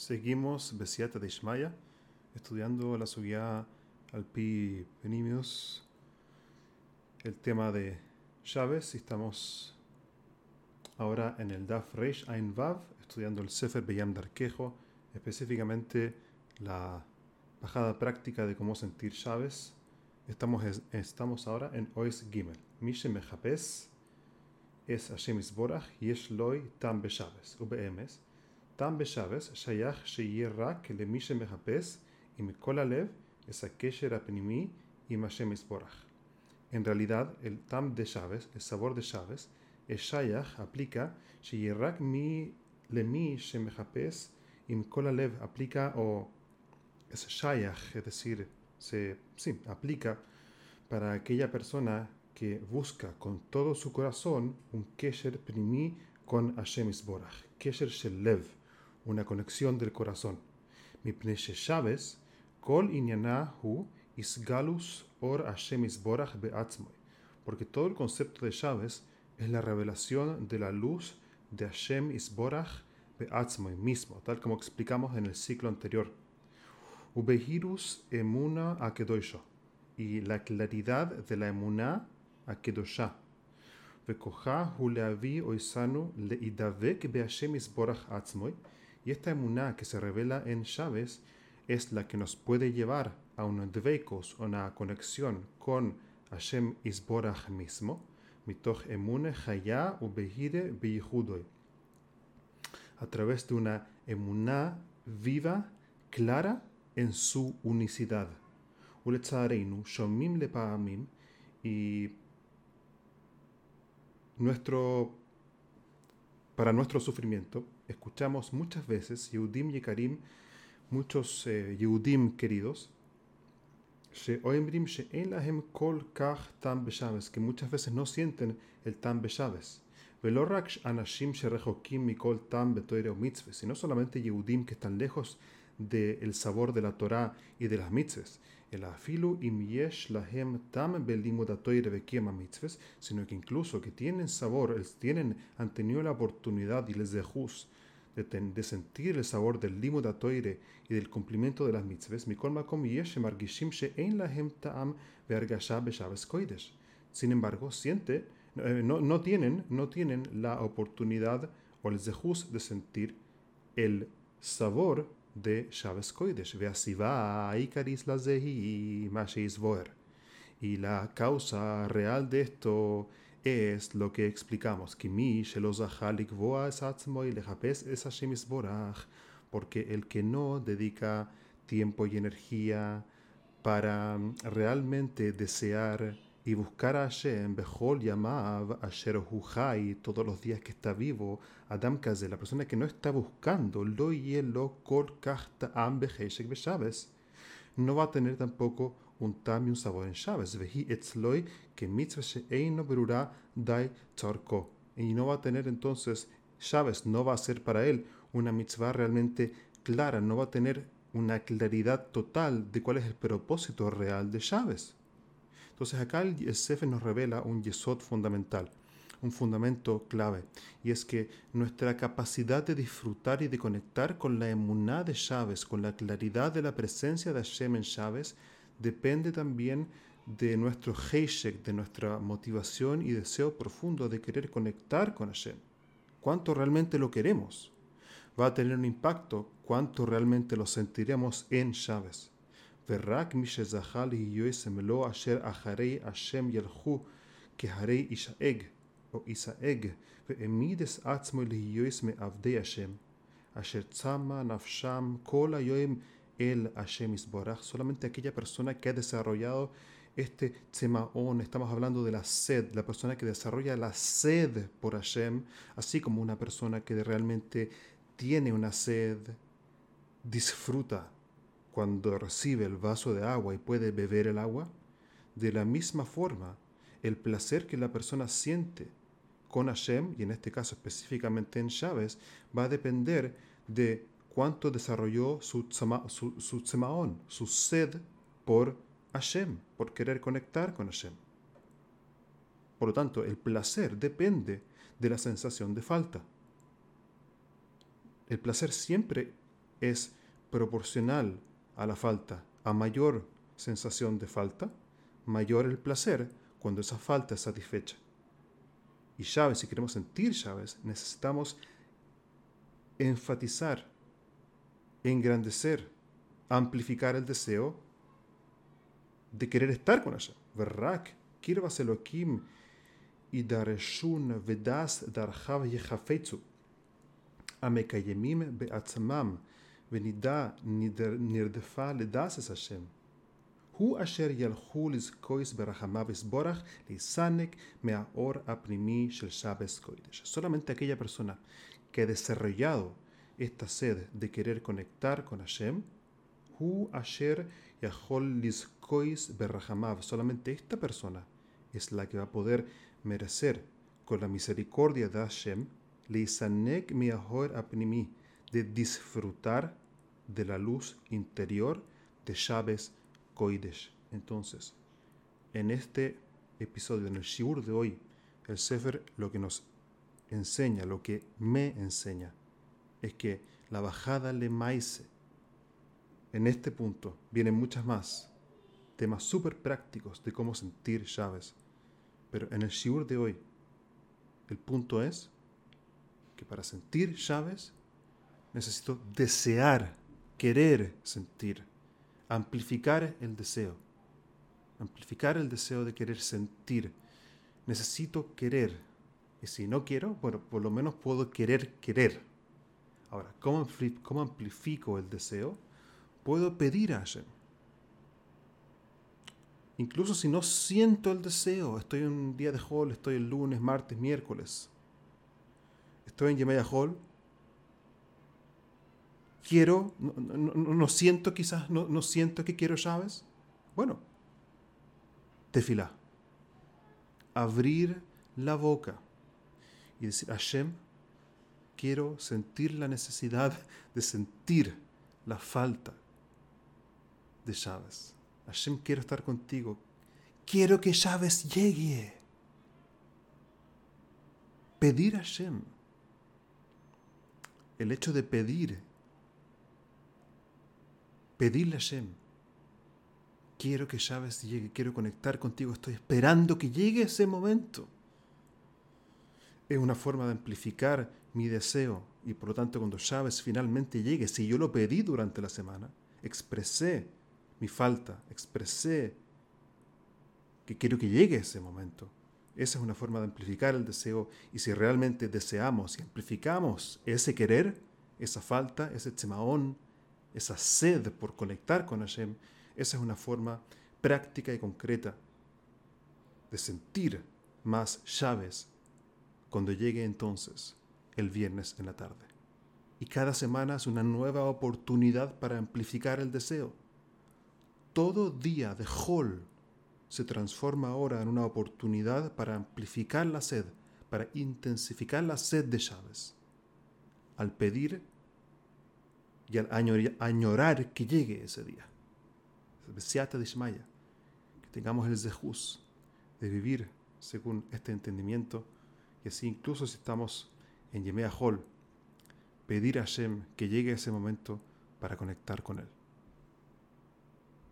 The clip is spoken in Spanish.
Seguimos Besiata de Ishmaya, estudiando la subida al Pi Penimius, el tema de Chávez, estamos ahora en el Daf Reish Ein Vav, estudiando el Sefer Beyam Darkejo, específicamente la bajada práctica de cómo sentir Chávez. Estamos, estamos ahora en Ois Gimel. Mishe Mejapes es Hashem Isborach, Yesh Loi Tam Beshaves, UBMs. Tam Beshaves, Shayach Sheyir Rak, Lemi Shemehapes, y Mekolalev, Esakesher Apnimi, y Mashem Isborach. En realidad, el Tam de Shaves, el sabor de Shaves, el Shayach aplica, Sheyir Rak mi Lemi Shemehapes, y Mekolalev aplica o es Shayach, es decir, se sí, aplica para aquella persona que busca con todo su corazón un Kesher Pnimi con Hashem Isborach, Kesher Shelev una conexión del corazón. Mipnei Shaves, Kol Inyanahu Isgalus Or Hashem Isborach Beatzmoy. Porque todo el concepto de Shaves es la revelación de la luz de Hashem Isborach Beatzmoy mismo, tal como explicamos en el ciclo anterior. Ubehirus Emuna Akedoisha. Y la claridad de la Emuna Akedosha. Vekoha Huleavi Oisanu Leidavek Beashem Isborach Atzmoy y esta emuná que se revela en Chávez es la que nos puede llevar a un dveikos, una conexión con Hashem Isborach mismo, mitoch emune chaya ubehire beyihudoy, a través de una emuná viva, clara en su unicidad. Uletzareinu shomim lepaamim y nuestro para nuestro sufrimiento, escuchamos muchas veces, Yehudim y Karim, muchos eh, Yehudim queridos, que muchas veces no sienten el tam beshaves. anashim mikol tam y no solamente Yehudim que están lejos del sabor de la Torah y de las mitzvahs, el afilu im yesh lahem tam mitzvahs, sino que incluso que tienen sabor, tienen, han tenido la oportunidad y les dejus de, de sentir el sabor del limud toire y del cumplimiento de las mitzvahs, mikol makom yesh margishim she'en lahem ta'am ve'argasha. Sin embargo, siente, eh, no, no, tienen, no tienen la oportunidad o el zehus de sentir el sabor de Shabbos Kodesh. Veasiva Ikaris la Voer. Y la causa real de esto es lo que explicamos. Porque el que no dedica tiempo y energía para realmente desear y buscar a Hashem, Behol Yamav, Asher Huhai, todos los días que está vivo, Adam Kaze, la persona que no está buscando, Lo Yelo Kol Am Beheshek Beshaves, no va a tener tampoco un tam y un sabor en Shabbos, Vehi Etzloi, que mitzvah She'eino Berura Dai Tzorko, y no va a tener entonces Shabbos, no va a ser para él una mitzvah realmente clara, no va a tener una claridad total de cuál es el propósito real de Shabbos. Entonces acá el Sefer nos revela un yesod fundamental, un fundamento clave, y es que nuestra capacidad de disfrutar y de conectar con la emuná de Chávez, con la claridad de la presencia de Hashem en Chávez, depende también de nuestro heishek, de nuestra motivación y deseo profundo de querer conectar con Hashem. ¿Cuánto realmente lo queremos? Va a tener un impacto cuánto realmente lo sentiremos en Chávez. ורק מי שזכה להיות מלוא אשר אחרי השם ילכו כהרי ישאג או ישאג והעמיד את עצמו להיות מעבדי השם אשר צמה נפשם כל היום el Hashem Isborach, solamente aquella persona que ha desarrollado este tzemaón, estamos hablando de la sed, la persona que desarrolla la sed por Hashem, así como una persona que realmente tiene una sed, disfruta cuando recibe el vaso de agua y puede beber el agua? De la misma forma, el placer que la persona siente con Hashem, y en este caso específicamente en Chávez, va a depender de cuánto desarrolló su, su, su, su sed por Hashem, por querer conectar con Hashem. Por lo tanto, el placer depende de la sensación de falta. El placer siempre es proporcional a la falta. A mayor sensación de falta, mayor el placer cuando esa falta es satisfecha. Y llaves, si queremos sentir llaves, necesitamos enfatizar, engrandecer, amplificar el deseo de querer estar con ella. Verrak, kirvas elokim y dareshun vedas darhav yehafetzu. Amekayemim beatzmam. ונידע נרדפה לדס את השם. הוא אשר ילכו לזכויס ברחמיו יסבורך להיסנק מהאור הפנימי של שבס קודש. Solamente aquella persona que ha desarrollado esta sed de querer conectar con Hashem, Hu Asher Yahol Lizkois Berrahamav, solamente esta persona es la que va a poder merecer con la misericordia de Hashem, Leisanek Miahor Apnimi, de disfrutar de la luz interior de Shabes Koidesh. Entonces, en este episodio, en el Shiur de hoy, el Sefer lo que nos enseña, lo que me enseña, es que la bajada le maise. En este punto vienen muchas más temas súper prácticos de cómo sentir llaves. Pero en el shiur de hoy, el punto es que para sentir llaves necesito desear, querer sentir, amplificar el deseo. Amplificar el deseo de querer sentir. Necesito querer, y si no quiero, bueno, por lo menos puedo querer querer. Ahora, ¿cómo, amplifico el deseo? Puedo pedir a Hashem. Incluso si no siento el deseo, estoy en un día de hall, estoy el lunes, martes, miércoles. Estoy en Yemeya Hall. Quiero, no, siento quizás, no, siento que quiero llaves. Bueno, tefilá. Abrir la boca y decir, Hashem, quiero sentir la necesidad de sentir la falta de llaves. Hashem, quiero estar contigo. Quiero que llaves llegue. Pedir a Hashem. El hecho de pedir. Pedirle a Hashem. Quiero que llaves llegue. Quiero conectar contigo. Estoy esperando que llegue ese momento es una forma de amplificar mi deseo y por lo tanto cuando Chávez finalmente llegue, si yo lo pedí durante la semana, expresé mi falta, expresé que quiero que llegue ese momento. Esa es una forma de amplificar el deseo y si realmente deseamos y amplificamos ese querer, esa falta, ese chemaón, esa sed por conectar con Hashem, esa es una forma práctica y concreta de sentir más llaves cuando llegue entonces el viernes en la tarde. Y cada semana es una nueva oportunidad para amplificar el deseo. Todo día de Hol se transforma ahora en una oportunidad para amplificar la sed, para intensificar la sed de Chávez. Al pedir y al añorar que llegue ese día. Que tengamos el zehus de vivir según este entendimiento y así incluso si estamos en Yemea Hall, pedir a Hashem que llegue ese momento para conectar con Él.